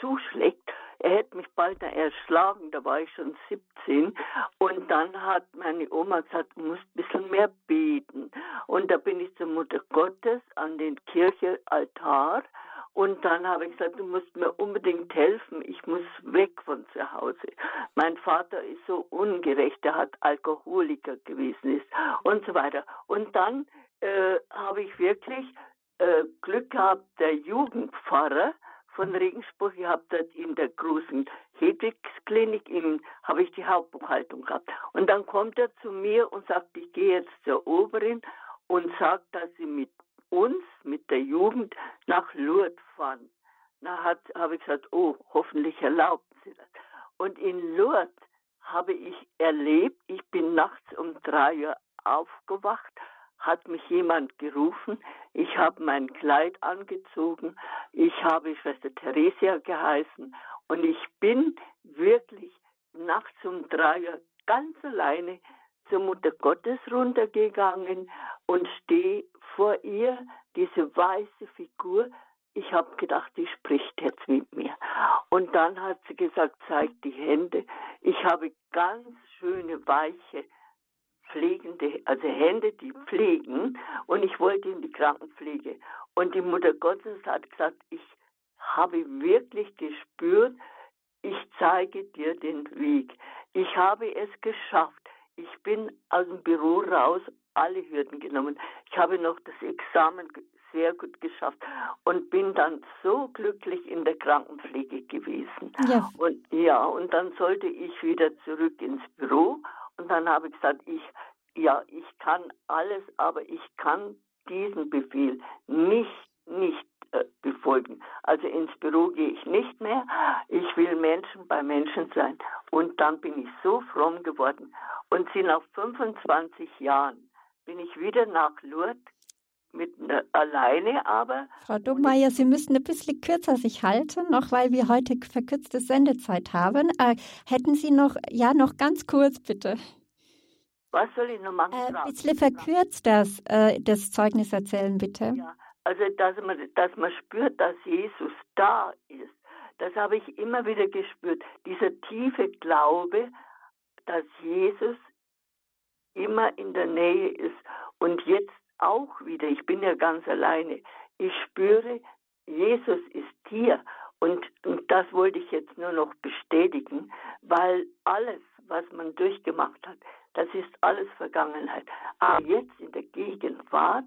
zuschlägt er hätte mich bald erschlagen, da war ich schon 17. Und dann hat meine Oma gesagt, du musst ein bisschen mehr beten. Und da bin ich zur Mutter Gottes an den Kirchealtar. Und dann habe ich gesagt, du musst mir unbedingt helfen, ich muss weg von zu Hause. Mein Vater ist so ungerecht, er hat Alkoholiker gewesen ist und so weiter. Und dann äh, habe ich wirklich äh, Glück gehabt, der Jugendpfarrer, von Regensburg. Ich habe dort in der großen Hedwigsklinik habe ich die Hauptbuchhaltung gehabt. Und dann kommt er zu mir und sagt, ich gehe jetzt zur Oberin und sagt, dass sie mit uns, mit der Jugend, nach Lourdes fahren. Da habe ich gesagt, oh, hoffentlich erlauben Sie das. Und in Lourdes habe ich erlebt, ich bin nachts um drei Uhr aufgewacht hat mich jemand gerufen. Ich habe mein Kleid angezogen. Ich habe Schwester Theresia geheißen. Und ich bin wirklich nachts um drei Uhr ganz alleine zur Mutter Gottes runtergegangen und stehe vor ihr, diese weiße Figur. Ich habe gedacht, die spricht jetzt mit mir. Und dann hat sie gesagt, zeig die Hände. Ich habe ganz schöne, weiche pflegende, also Hände, die pflegen. Und ich wollte in die Krankenpflege. Und die Mutter Gottes hat gesagt, ich habe wirklich gespürt, ich zeige dir den Weg. Ich habe es geschafft. Ich bin aus dem Büro raus, alle Hürden genommen. Ich habe noch das Examen sehr gut geschafft und bin dann so glücklich in der Krankenpflege gewesen. Ja. Und ja, und dann sollte ich wieder zurück ins Büro und dann habe ich gesagt, ich ja, ich kann alles, aber ich kann diesen Befehl nicht nicht befolgen. Also ins Büro gehe ich nicht mehr. Ich will Menschen bei Menschen sein. Und dann bin ich so fromm geworden. Und sie nach 25 Jahren bin ich wieder nach Lourdes mit ne, alleine, aber. Frau Dummeier, Sie müssen ein bisschen kürzer sich halten, noch weil wir heute verkürzte Sendezeit haben. Äh, hätten Sie noch, ja, noch ganz kurz bitte. Was soll ich noch machen? Äh, ein bisschen verkürzt das, äh, das Zeugnis erzählen, bitte. Ja, also, dass man, dass man spürt, dass Jesus da ist. Das habe ich immer wieder gespürt. Dieser tiefe Glaube, dass Jesus immer in der Nähe ist und jetzt auch wieder, ich bin ja ganz alleine, ich spüre, Jesus ist hier und, und das wollte ich jetzt nur noch bestätigen, weil alles, was man durchgemacht hat, das ist alles Vergangenheit. Aber jetzt in der Gegenwart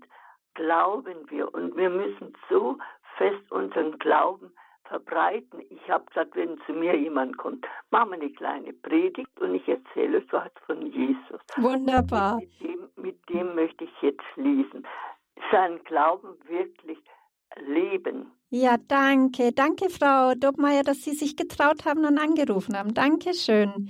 glauben wir und wir müssen so fest unseren Glauben verbreiten. Ich habe gesagt, wenn zu mir jemand kommt, machen wir eine kleine Predigt und ich erzähle euch was von Jesus. Wunderbar. Mit dem, mit dem möchte ich jetzt lesen. Seinen Glauben wirklich leben. Ja, danke. Danke, Frau Dobmeier, dass Sie sich getraut haben und angerufen haben. Dankeschön.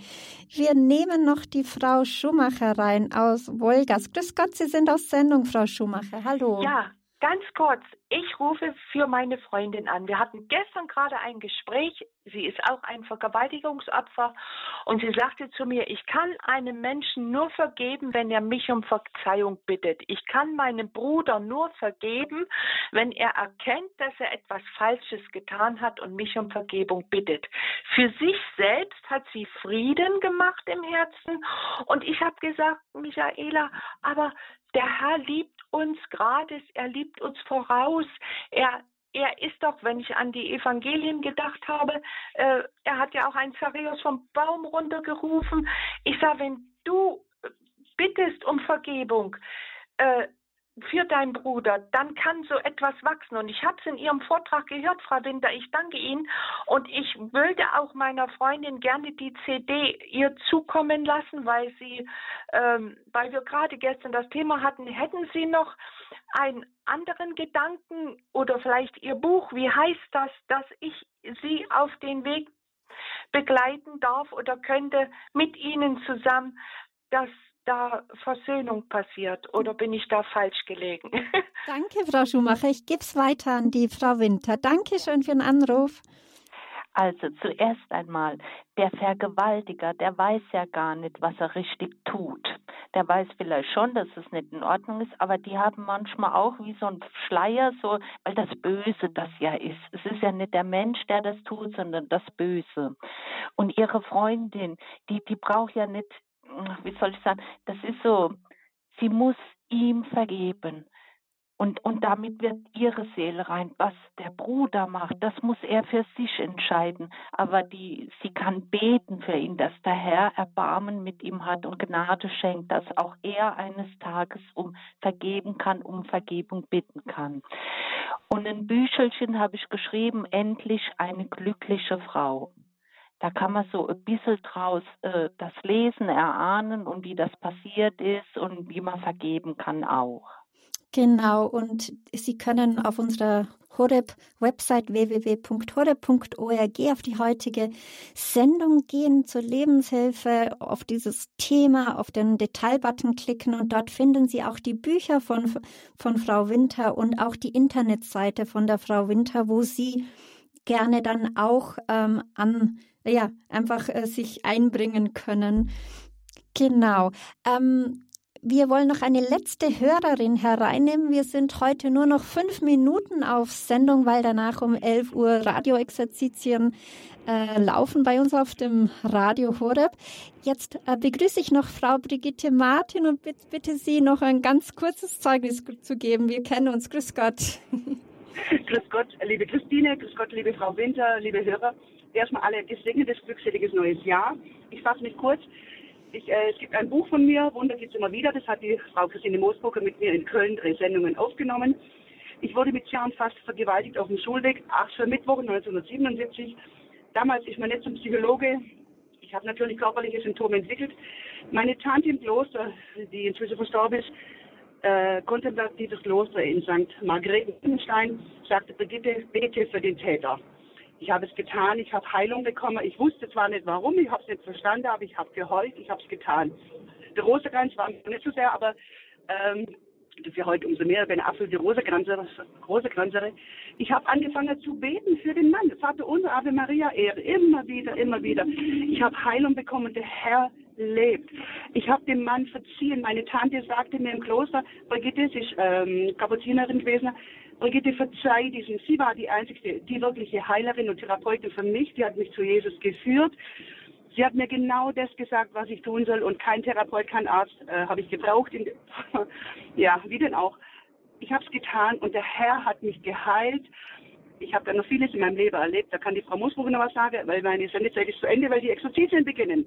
Wir nehmen noch die Frau Schumacher rein aus Wolgas. Grüß Gott, Sie sind aus Sendung, Frau Schumacher. Hallo. Ja, Ganz kurz, ich rufe für meine Freundin an. Wir hatten gestern gerade ein Gespräch. Sie ist auch ein Vergewaltigungsopfer und sie sagte zu mir, ich kann einem Menschen nur vergeben, wenn er mich um Verzeihung bittet. Ich kann meinem Bruder nur vergeben, wenn er erkennt, dass er etwas Falsches getan hat und mich um Vergebung bittet. Für sich selbst hat sie Frieden gemacht im Herzen und ich habe gesagt, Michaela, aber der Herr liebt uns gratis, er liebt uns voraus, er er ist doch, wenn ich an die Evangelien gedacht habe, äh, er hat ja auch einen Zachäus vom Baum runtergerufen. Ich sage, wenn du bittest um Vergebung, äh, für deinen Bruder, dann kann so etwas wachsen. Und ich habe es in Ihrem Vortrag gehört, Frau Winter. Ich danke Ihnen. Und ich würde auch meiner Freundin gerne die CD ihr zukommen lassen, weil sie, ähm, weil wir gerade gestern das Thema hatten. Hätten Sie noch einen anderen Gedanken oder vielleicht Ihr Buch? Wie heißt das, dass ich Sie auf den Weg begleiten darf oder könnte mit Ihnen zusammen, dass da Versöhnung passiert oder bin ich da falsch gelegen? Danke, Frau Schumacher. Ich gebe es weiter an die Frau Winter. Dankeschön für den Anruf. Also zuerst einmal, der Vergewaltiger, der weiß ja gar nicht, was er richtig tut. Der weiß vielleicht schon, dass es nicht in Ordnung ist, aber die haben manchmal auch wie so ein Schleier, so, weil das Böse das ja ist. Es ist ja nicht der Mensch, der das tut, sondern das Böse. Und ihre Freundin, die, die braucht ja nicht wie soll ich sagen, das ist so, sie muss ihm vergeben. Und, und damit wird ihre Seele rein. Was der Bruder macht, das muss er für sich entscheiden. Aber die, sie kann beten für ihn, dass der Herr Erbarmen mit ihm hat und Gnade schenkt, dass auch er eines Tages um vergeben kann, um Vergebung bitten kann. Und ein Büchelchen habe ich geschrieben, endlich eine glückliche Frau. Da kann man so ein bisschen draus äh, das Lesen erahnen und wie das passiert ist und wie man vergeben kann auch. Genau, und Sie können auf unserer Horeb-Website www.horeb.org auf die heutige Sendung gehen zur Lebenshilfe, auf dieses Thema, auf den Detailbutton klicken und dort finden Sie auch die Bücher von, von Frau Winter und auch die Internetseite von der Frau Winter, wo Sie gerne dann auch ähm, an ja, einfach äh, sich einbringen können. Genau. Ähm, wir wollen noch eine letzte Hörerin hereinnehmen. Wir sind heute nur noch fünf Minuten auf Sendung, weil danach um 11 Uhr Radioexerzitien äh, laufen bei uns auf dem Radio Horeb. Jetzt äh, begrüße ich noch Frau Brigitte Martin und bitte, bitte Sie noch ein ganz kurzes Zeugnis zu geben. Wir kennen uns. Grüß Gott. Grüß Gott, liebe Christine, grüß Gott, liebe Frau Winter, liebe Hörer erstmal alle gesegnetes, glückseliges neues Jahr. Ich fasse mich kurz. Ich, äh, es gibt ein Buch von mir, Wunder gibt es immer wieder. Das hat die Frau Christine Moosbrucker mit mir in Köln drei Sendungen aufgenommen. Ich wurde mit Jahren fast vergewaltigt auf dem Schulweg, Mittwoch 1977. Damals ist man nicht zum Psychologe. Ich habe natürlich körperliche Symptome entwickelt. Meine Tante im Kloster, die inzwischen verstorben ist, äh, kontemplatives Kloster in St. Margrethenstein, sagte Brigitte, bete für den Täter. Ich habe es getan, ich habe Heilung bekommen. Ich wusste zwar nicht warum, ich habe es nicht verstanden, aber ich habe geheult, ich habe es getan. Der Rosenkranz war nicht so sehr, aber ähm, ja heute umso mehr, wenn absolute Rosenkranzere. Rosenkranzere. Ich habe angefangen zu beten für den Mann. Vater unser, Ave Maria, Ehre. Immer wieder, immer wieder. Ich habe Heilung bekommen. Der Herr lebt. Ich habe dem Mann verziehen. Meine Tante sagte mir im Kloster, Brigitte, sie ist ähm, Kapuzinerin gewesen, Brigitte, verzeih diesem. Sie war die einzige, die wirkliche Heilerin und Therapeutin für mich. Die hat mich zu Jesus geführt. Sie hat mir genau das gesagt, was ich tun soll und kein Therapeut, kein Arzt äh, habe ich gebraucht. Ja, wie denn auch. Ich habe es getan und der Herr hat mich geheilt. Ich habe da noch vieles in meinem Leben erlebt. Da kann die Frau Musbuch noch was sagen, weil meine Sendezeit ist zu Ende, weil die Exorzitien beginnen.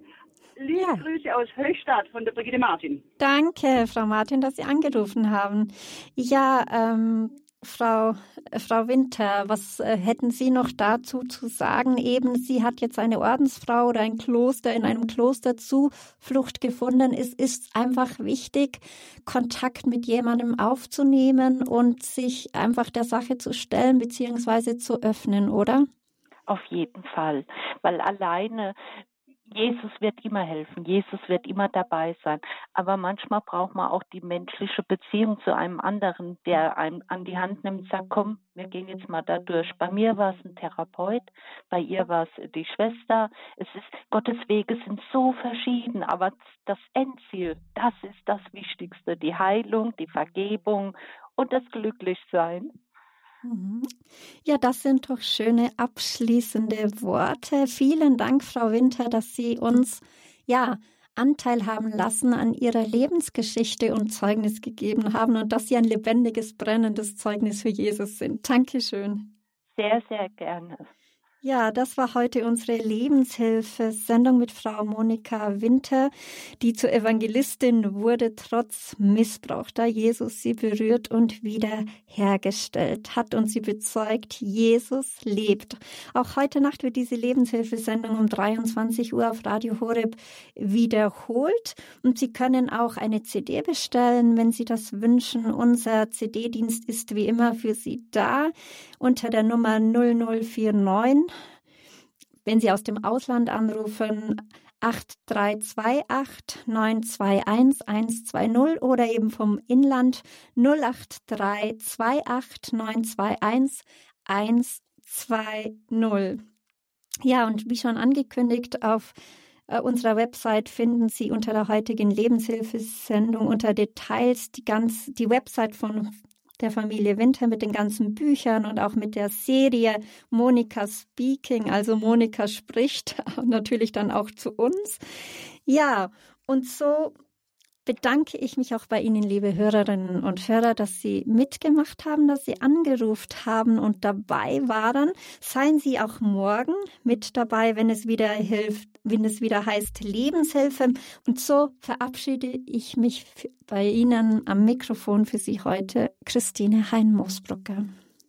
Liebe ja. Grüße aus Höchstadt von der Brigitte Martin. Danke, Frau Martin, dass Sie angerufen haben. Ja, ähm, Frau, äh, Frau Winter, was äh, hätten Sie noch dazu zu sagen? Eben, sie hat jetzt eine Ordensfrau oder ein Kloster in einem Kloster Zuflucht gefunden. Es ist einfach wichtig, Kontakt mit jemandem aufzunehmen und sich einfach der Sache zu stellen bzw. zu öffnen, oder? Auf jeden Fall, weil alleine Jesus wird immer helfen, Jesus wird immer dabei sein. Aber manchmal braucht man auch die menschliche Beziehung zu einem anderen, der einem an die Hand nimmt und sagt, komm, wir gehen jetzt mal da durch. Bei mir war es ein Therapeut, bei ihr war es die Schwester. Es ist, Gottes Wege sind so verschieden, aber das Endziel, das ist das Wichtigste. Die Heilung, die Vergebung und das Glücklichsein. Mhm. Ja, das sind doch schöne abschließende Worte. Vielen Dank, Frau Winter, dass Sie uns ja Anteil haben lassen an Ihrer Lebensgeschichte und Zeugnis gegeben haben und dass Sie ein lebendiges, brennendes Zeugnis für Jesus sind. Dankeschön. Sehr, sehr gerne. Ja, das war heute unsere Lebenshilfe-Sendung mit Frau Monika Winter, die zur Evangelistin wurde trotz Missbrauch, da Jesus sie berührt und wiederhergestellt hat und sie bezeugt, Jesus lebt. Auch heute Nacht wird diese Lebenshilfe-Sendung um 23 Uhr auf Radio Horeb wiederholt und Sie können auch eine CD bestellen, wenn Sie das wünschen. Unser CD-Dienst ist wie immer für Sie da unter der Nummer 0049 wenn Sie aus dem Ausland anrufen, 8328 921 120 oder eben vom Inland 08328 921 120. Ja, und wie schon angekündigt, auf äh, unserer Website finden Sie unter der heutigen Lebenshilfesendung unter Details die ganz die Website von der Familie Winter mit den ganzen Büchern und auch mit der Serie Monika Speaking, also Monika spricht natürlich dann auch zu uns. Ja, und so bedanke ich mich auch bei Ihnen, liebe Hörerinnen und Hörer, dass Sie mitgemacht haben, dass Sie angerufen haben und dabei waren. Seien Sie auch morgen mit dabei, wenn es wieder hilft, wenn es wieder heißt Lebenshilfe. Und so verabschiede ich mich bei Ihnen am Mikrofon für Sie heute, Christine Hein-Mosbrucker.